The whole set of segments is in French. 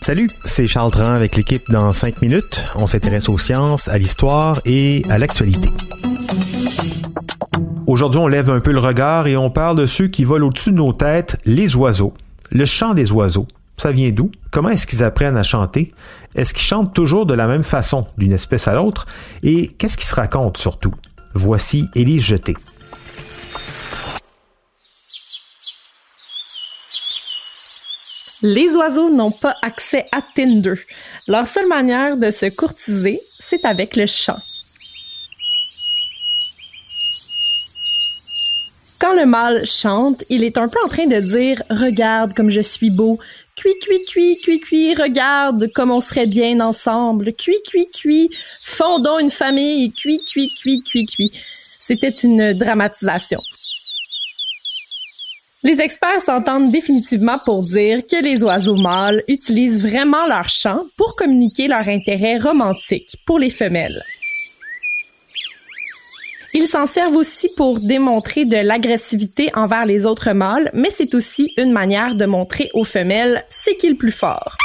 Salut, c'est Charles Tran avec l'équipe dans 5 minutes. On s'intéresse aux sciences, à l'histoire et à l'actualité. Aujourd'hui, on lève un peu le regard et on parle de ceux qui volent au-dessus de nos têtes, les oiseaux. Le chant des oiseaux. Ça vient d'où? Comment est-ce qu'ils apprennent à chanter? Est-ce qu'ils chantent toujours de la même façon, d'une espèce à l'autre? Et qu'est-ce qu'ils se racontent surtout? Voici Élise Jeté. Les oiseaux n'ont pas accès à Tinder. Leur seule manière de se courtiser, c'est avec le chant. Quand le mâle chante, il est un peu en train de dire Regarde comme je suis beau. Cui, cui, cui, cui, cui, regarde comme on serait bien ensemble. Cui, cui, cui, fondons une famille. Cui, cui, cui, cui, cui. C'était une dramatisation. Les experts s'entendent définitivement pour dire que les oiseaux mâles utilisent vraiment leur chant pour communiquer leur intérêt romantique pour les femelles. Ils s'en servent aussi pour démontrer de l'agressivité envers les autres mâles, mais c'est aussi une manière de montrer aux femelles c'est qui le plus fort.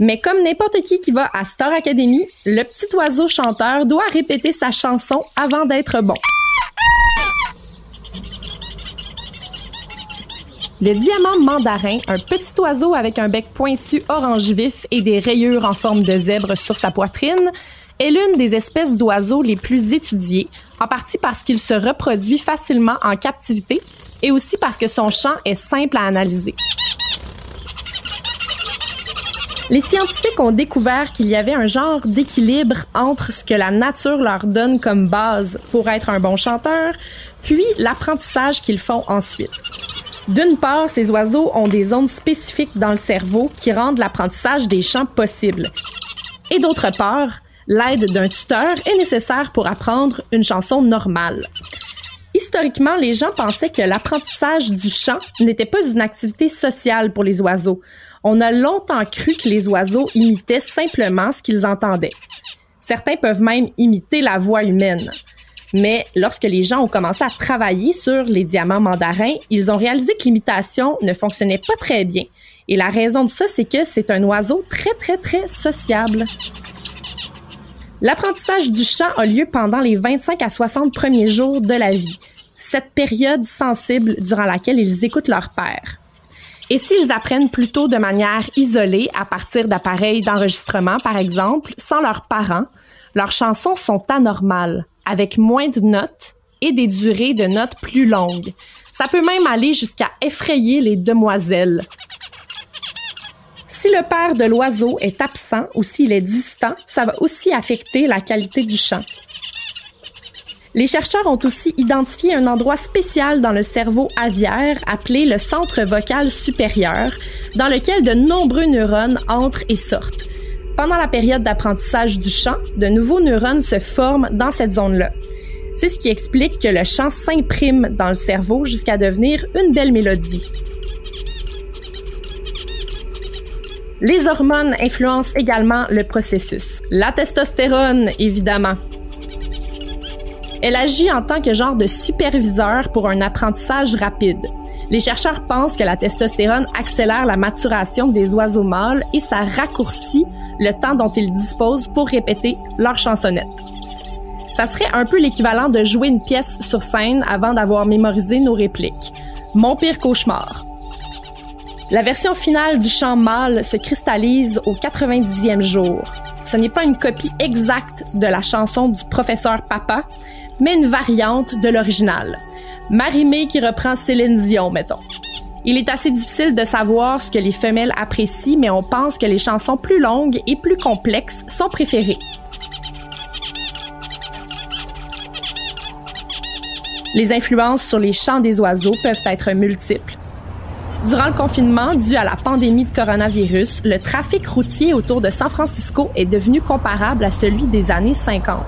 Mais comme n'importe qui qui va à Star Academy, le petit oiseau chanteur doit répéter sa chanson avant d'être bon. Le diamant mandarin, un petit oiseau avec un bec pointu orange vif et des rayures en forme de zèbre sur sa poitrine, est l'une des espèces d'oiseaux les plus étudiées, en partie parce qu'il se reproduit facilement en captivité et aussi parce que son chant est simple à analyser. Les scientifiques ont découvert qu'il y avait un genre d'équilibre entre ce que la nature leur donne comme base pour être un bon chanteur, puis l'apprentissage qu'ils font ensuite. D'une part, ces oiseaux ont des zones spécifiques dans le cerveau qui rendent l'apprentissage des chants possible. Et d'autre part, l'aide d'un tuteur est nécessaire pour apprendre une chanson normale. Historiquement, les gens pensaient que l'apprentissage du chant n'était pas une activité sociale pour les oiseaux. On a longtemps cru que les oiseaux imitaient simplement ce qu'ils entendaient. Certains peuvent même imiter la voix humaine. Mais lorsque les gens ont commencé à travailler sur les diamants mandarins, ils ont réalisé que l'imitation ne fonctionnait pas très bien. Et la raison de ça, c'est que c'est un oiseau très, très, très sociable. L'apprentissage du chant a lieu pendant les 25 à 60 premiers jours de la vie, cette période sensible durant laquelle ils écoutent leur père. Et s'ils apprennent plutôt de manière isolée, à partir d'appareils d'enregistrement par exemple, sans leurs parents, leurs chansons sont anormales, avec moins de notes et des durées de notes plus longues. Ça peut même aller jusqu'à effrayer les demoiselles. Si le père de l'oiseau est absent ou s'il est distant, ça va aussi affecter la qualité du chant. Les chercheurs ont aussi identifié un endroit spécial dans le cerveau aviaire appelé le centre vocal supérieur, dans lequel de nombreux neurones entrent et sortent. Pendant la période d'apprentissage du chant, de nouveaux neurones se forment dans cette zone-là. C'est ce qui explique que le chant s'imprime dans le cerveau jusqu'à devenir une belle mélodie. Les hormones influencent également le processus. La testostérone, évidemment. Elle agit en tant que genre de superviseur pour un apprentissage rapide. Les chercheurs pensent que la testostérone accélère la maturation des oiseaux mâles et ça raccourcit le temps dont ils disposent pour répéter leur chansonnette. Ça serait un peu l'équivalent de jouer une pièce sur scène avant d'avoir mémorisé nos répliques. Mon pire cauchemar. La version finale du chant mâle se cristallise au 90e jour. Ce n'est pas une copie exacte de la chanson du professeur Papa, mais une variante de l'original. Marimé qui reprend Céline Dion, mettons. Il est assez difficile de savoir ce que les femelles apprécient, mais on pense que les chansons plus longues et plus complexes sont préférées. Les influences sur les chants des oiseaux peuvent être multiples. Durant le confinement, dû à la pandémie de coronavirus, le trafic routier autour de San Francisco est devenu comparable à celui des années 50.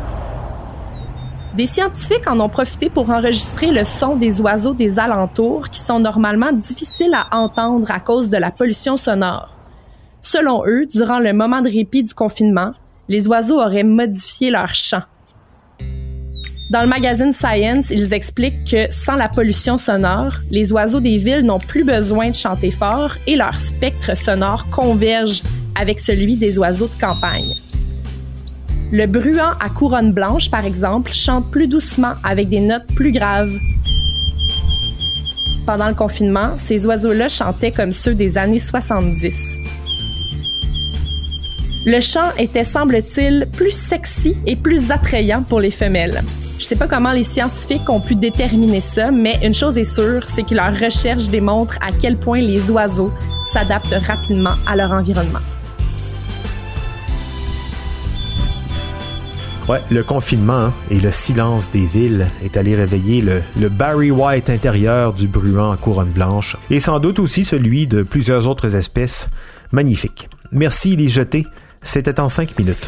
Des scientifiques en ont profité pour enregistrer le son des oiseaux des alentours qui sont normalement difficiles à entendre à cause de la pollution sonore. Selon eux, durant le moment de répit du confinement, les oiseaux auraient modifié leur chant. Dans le magazine Science, ils expliquent que sans la pollution sonore, les oiseaux des villes n'ont plus besoin de chanter fort et leur spectre sonore converge avec celui des oiseaux de campagne. Le bruant à couronne blanche, par exemple, chante plus doucement avec des notes plus graves. Pendant le confinement, ces oiseaux-là chantaient comme ceux des années 70. Le chant était, semble-t-il, plus sexy et plus attrayant pour les femelles. Je sais pas comment les scientifiques ont pu déterminer ça, mais une chose est sûre, c'est que leurs recherches démontrent à quel point les oiseaux s'adaptent rapidement à leur environnement. Ouais, le confinement hein, et le silence des villes est allé réveiller le, Barry White intérieur du bruant en couronne blanche et sans doute aussi celui de plusieurs autres espèces magnifiques. Merci les jetés, c'était en cinq minutes.